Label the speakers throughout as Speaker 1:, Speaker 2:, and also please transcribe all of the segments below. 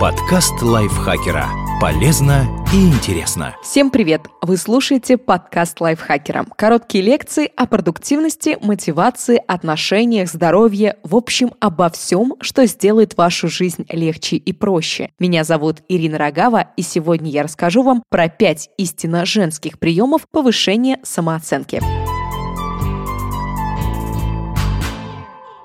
Speaker 1: Подкаст лайфхакера. Полезно и интересно.
Speaker 2: Всем привет! Вы слушаете подкаст лайфхакера. Короткие лекции о продуктивности, мотивации, отношениях, здоровье, в общем, обо всем, что сделает вашу жизнь легче и проще. Меня зовут Ирина Рогава, и сегодня я расскажу вам про 5 истинно женских приемов повышения самооценки.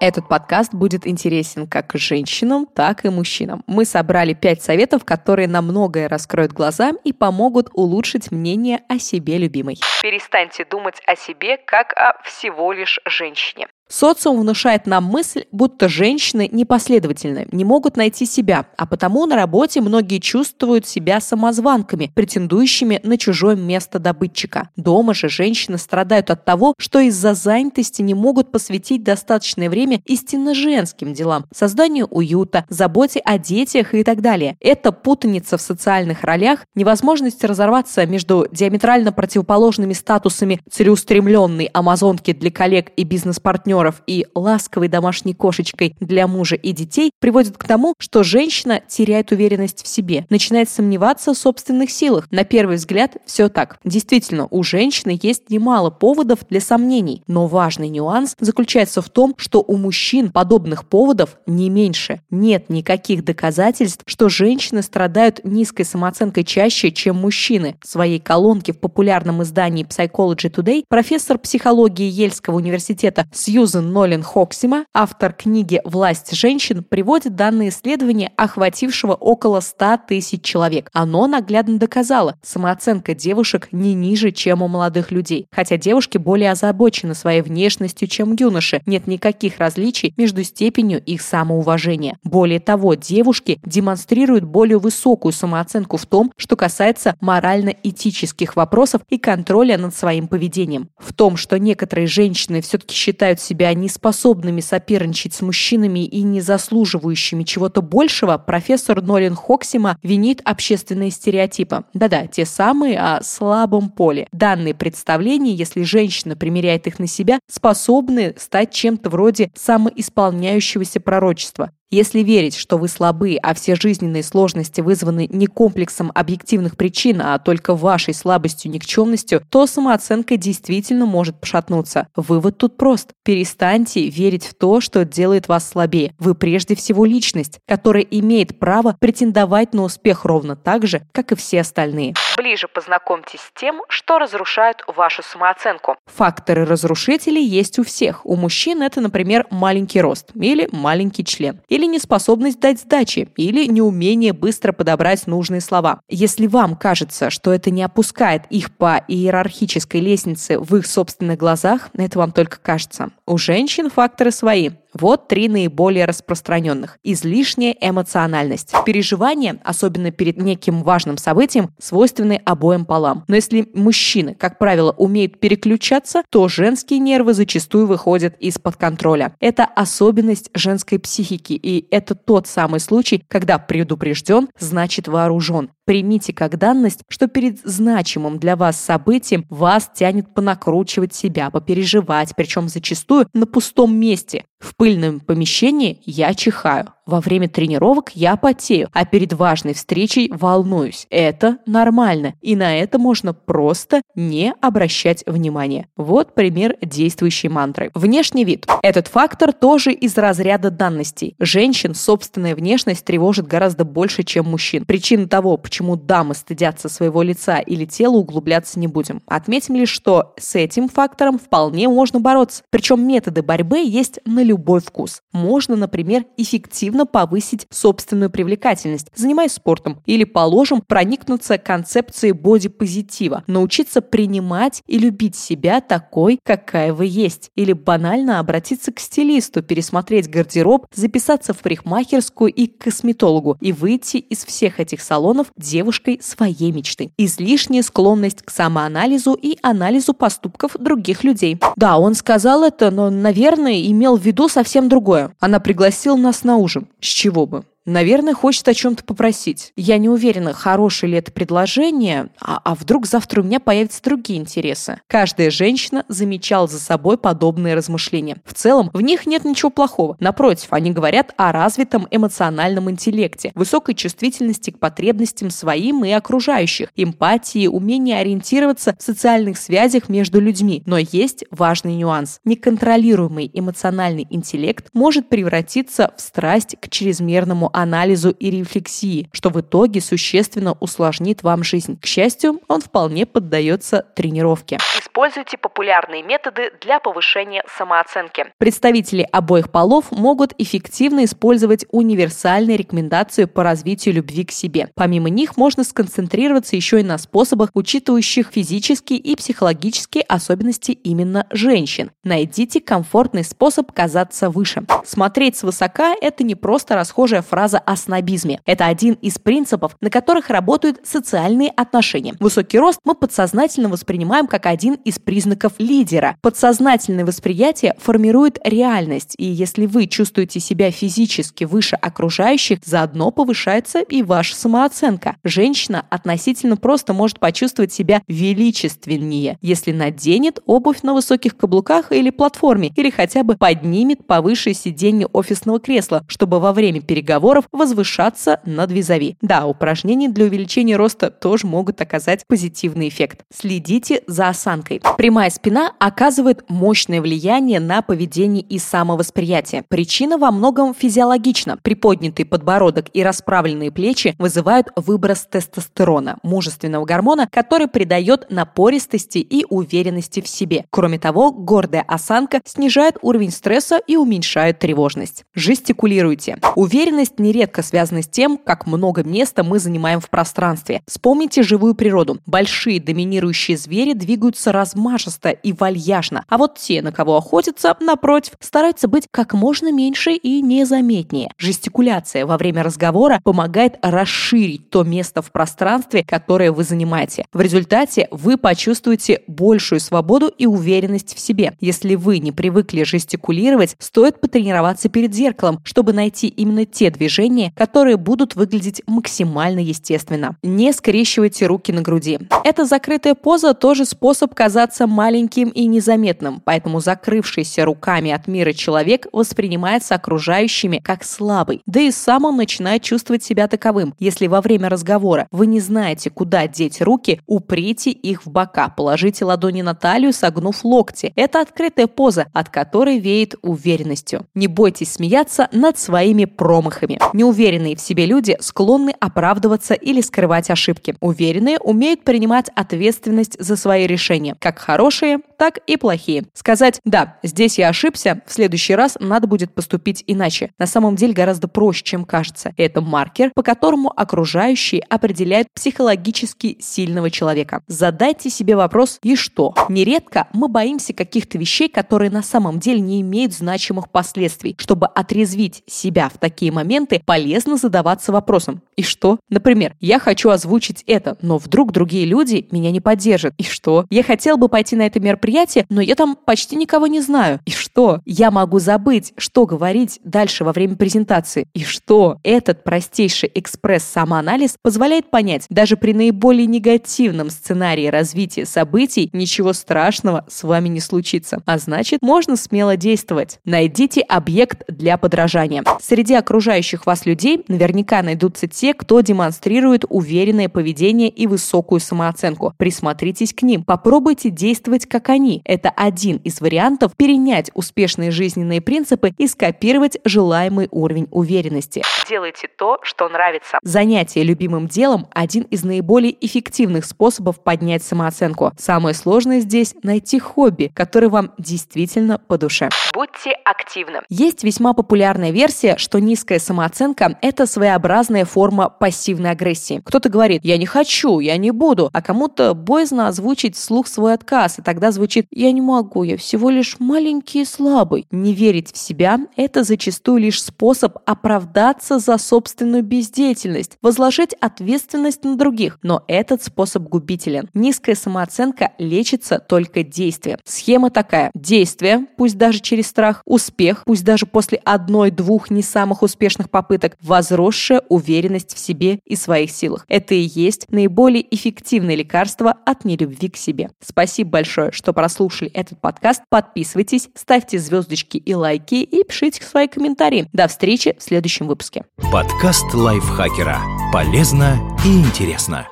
Speaker 2: Этот подкаст будет интересен как женщинам, так и мужчинам. Мы собрали пять советов, которые на многое раскроют глаза и помогут улучшить мнение о себе любимой. Перестаньте думать о себе как о всего лишь женщине. Социум внушает нам мысль, будто женщины непоследовательны, не могут найти себя, а потому на работе многие чувствуют себя самозванками, претендующими на чужое место добытчика. Дома же женщины страдают от того, что из-за занятости не могут посвятить достаточное время истинно женским делам, созданию уюта, заботе о детях и так далее. Это путаница в социальных ролях, невозможность разорваться между диаметрально противоположными статусами целеустремленной амазонки для коллег и бизнес-партнеров партнеров и ласковой домашней кошечкой для мужа и детей приводит к тому, что женщина теряет уверенность в себе, начинает сомневаться в собственных силах. На первый взгляд все так. Действительно, у женщины есть немало поводов для сомнений, но важный нюанс заключается в том, что у мужчин подобных поводов не меньше. Нет никаких доказательств, что женщины страдают низкой самооценкой чаще, чем мужчины. В своей колонке в популярном издании Psychology Today профессор психологии Ельского университета Сьюз Сьюзен Нолин Хоксима, автор книги «Власть женщин», приводит данные исследования, охватившего около 100 тысяч человек. Оно наглядно доказало, самооценка девушек не ниже, чем у молодых людей. Хотя девушки более озабочены своей внешностью, чем юноши, нет никаких различий между степенью их самоуважения. Более того, девушки демонстрируют более высокую самооценку в том, что касается морально-этических вопросов и контроля над своим поведением. В том, что некоторые женщины все-таки считают себя себя неспособными соперничать с мужчинами и не заслуживающими чего-то большего, профессор Нолин Хоксима винит общественные стереотипы. Да-да, те самые о слабом поле. Данные представления, если женщина примеряет их на себя, способны стать чем-то вроде самоисполняющегося пророчества. Если верить, что вы слабы, а все жизненные сложности вызваны не комплексом объективных причин, а только вашей слабостью, никчемностью, то самооценка действительно может пошатнуться. Вывод тут прост. Перестаньте верить в то, что делает вас слабее. Вы прежде всего личность, которая имеет право претендовать на успех ровно так же, как и все остальные. Ближе познакомьтесь с тем, что разрушает вашу самооценку. Факторы разрушителей есть у всех. У мужчин это, например, маленький рост или маленький член или неспособность дать сдачи, или неумение быстро подобрать нужные слова. Если вам кажется, что это не опускает их по иерархической лестнице в их собственных глазах, это вам только кажется. У женщин факторы свои. Вот три наиболее распространенных. Излишняя эмоциональность. Переживания, особенно перед неким важным событием, свойственны обоим полам. Но если мужчины, как правило, умеют переключаться, то женские нервы зачастую выходят из-под контроля. Это особенность женской психики, и это тот самый случай, когда предупрежден, значит вооружен. Примите как данность, что перед значимым для вас событием вас тянет понакручивать себя, попереживать, причем зачастую на пустом месте. В пыльном помещении я чихаю. Во время тренировок я потею, а перед важной встречей волнуюсь. Это нормально, и на это можно просто не обращать внимания. Вот пример действующей мантры. Внешний вид. Этот фактор тоже из разряда данностей. Женщин собственная внешность тревожит гораздо больше, чем мужчин. Причина того, почему дамы стыдятся своего лица или тела, углубляться не будем. Отметим лишь, что с этим фактором вполне можно бороться. Причем методы борьбы есть на любой вкус. Можно, например, эффективно нужно повысить собственную привлекательность, занимаясь спортом, или, положим, проникнуться концепцией бодипозитива, научиться принимать и любить себя такой, какая вы есть, или банально обратиться к стилисту, пересмотреть гардероб, записаться в парикмахерскую и к косметологу и выйти из всех этих салонов девушкой своей мечты. Излишняя склонность к самоанализу и анализу поступков других людей. Да, он сказал это, но, наверное, имел в виду совсем другое. Она пригласила нас на ужин. С чего бы? Наверное, хочет о чем-то попросить. Я не уверена, хорошее ли это предложение, а, а вдруг завтра у меня появятся другие интересы. Каждая женщина замечала за собой подобные размышления. В целом, в них нет ничего плохого. Напротив, они говорят о развитом эмоциональном интеллекте, высокой чувствительности к потребностям своим и окружающих, эмпатии, умении ориентироваться в социальных связях между людьми. Но есть важный нюанс. Неконтролируемый эмоциональный интеллект может превратиться в страсть к чрезмерному анализу и рефлексии, что в итоге существенно усложнит вам жизнь. К счастью, он вполне поддается тренировке.
Speaker 3: Используйте популярные методы для повышения самооценки.
Speaker 2: Представители обоих полов могут эффективно использовать универсальные рекомендации по развитию любви к себе. Помимо них можно сконцентрироваться еще и на способах, учитывающих физические и психологические особенности именно женщин. Найдите комфортный способ казаться выше. Смотреть свысока – это не просто расхожая фраза о снобизме. Это один из принципов, на которых работают социальные отношения. Высокий рост мы подсознательно воспринимаем как один из признаков лидера. Подсознательное восприятие формирует реальность, и если вы чувствуете себя физически выше окружающих, заодно повышается и ваша самооценка. Женщина относительно просто может почувствовать себя величественнее, если наденет обувь на высоких каблуках или платформе, или хотя бы поднимет повыше сиденье офисного кресла, чтобы во время переговоров возвышаться над визави. Да, упражнения для увеличения роста тоже могут оказать позитивный эффект. Следите за осанкой. Прямая спина оказывает мощное влияние на поведение и самовосприятие. Причина во многом физиологична. Приподнятый подбородок и расправленные плечи вызывают выброс тестостерона, мужественного гормона, который придает напористости и уверенности в себе. Кроме того, гордая осанка снижает уровень стресса и уменьшает тревожность. Жестикулируйте. Уверенность нередко связана с тем, как много места мы занимаем в пространстве. Вспомните живую природу. Большие доминирующие звери двигаются размашисто и вальяжно, а вот те, на кого охотятся, напротив, стараются быть как можно меньше и незаметнее. Жестикуляция во время разговора помогает расширить то место в пространстве, которое вы занимаете. В результате вы почувствуете большую свободу и уверенность в себе. Если вы не привыкли жестикулировать, стоит потренироваться перед зеркалом, чтобы найти именно те движения, которые будут выглядеть максимально естественно. Не скрещивайте руки на груди. Эта закрытая поза тоже способ казаться маленьким и незаметным, поэтому закрывшийся руками от мира человек воспринимается окружающими как слабый, да и сам он начинает чувствовать себя таковым. Если во время разговора вы не знаете, куда деть руки, уприте их в бока, положите ладони на талию, согнув локти. Это открытая поза, от которой веет уверенностью. Не бойтесь смеяться над своими промахами. Неуверенные в себе люди склонны оправдываться или скрывать ошибки. Уверенные умеют принимать ответственность за свои решения, как хорошие, так и плохие. Сказать «да, здесь я ошибся, в следующий раз надо будет поступить иначе» на самом деле гораздо проще, чем кажется. Это маркер, по которому окружающие определяют психологически сильного человека. Задайте себе вопрос «и что?». Нередко мы боимся каких-то вещей, которые на самом деле не имеют значимых последствий. Чтобы отрезвить себя в такие моменты, полезно задаваться вопросом «и что?». Например, я хочу озвучить это, но вдруг другие люди меня не поддержат. И что? Я хотел бы пойти на это мероприятие, но я там почти никого не знаю. И что? Я могу забыть, что говорить дальше во время презентации. И что? Этот простейший экспресс-самоанализ позволяет понять, даже при наиболее негативном сценарии развития событий ничего страшного с вами не случится. А значит, можно смело действовать. Найдите объект для подражания. Среди окружающих вас людей наверняка найдутся те, кто демонстрирует уверенное поведение и высокую самооценку. Присмотритесь к ним. Попробуйте действовать как они. Это один из вариантов перенять успешные жизненные принципы и скопировать желаемый уровень уверенности.
Speaker 3: Делайте то, что нравится.
Speaker 2: Занятие любимым делом – один из наиболее эффективных способов поднять самооценку. Самое сложное здесь – найти хобби, которое вам действительно по душе.
Speaker 3: Будьте активны.
Speaker 2: Есть весьма популярная версия, что низкая самооценка – это своеобразная форма пассивной агрессии. Кто-то говорит «я не хочу, я не буду», а кому-то боязно озвучить вслух свой отказ, и тогда звучит «я не могу, я всего лишь маленький слабый. Не верить в себя – это зачастую лишь способ оправдаться за собственную бездеятельность, возложить ответственность на других. Но этот способ губителен. Низкая самооценка лечится только действием. Схема такая. Действие, пусть даже через страх, успех, пусть даже после одной-двух не самых успешных попыток, возросшая уверенность в себе и своих силах. Это и есть наиболее эффективное лекарство от нелюбви к себе. Спасибо большое, что прослушали этот подкаст. Подписывайтесь, ставьте звездочки и лайки и пишите свои комментарии. До встречи в следующем выпуске.
Speaker 1: Подкаст лайфхакера. Полезно и интересно.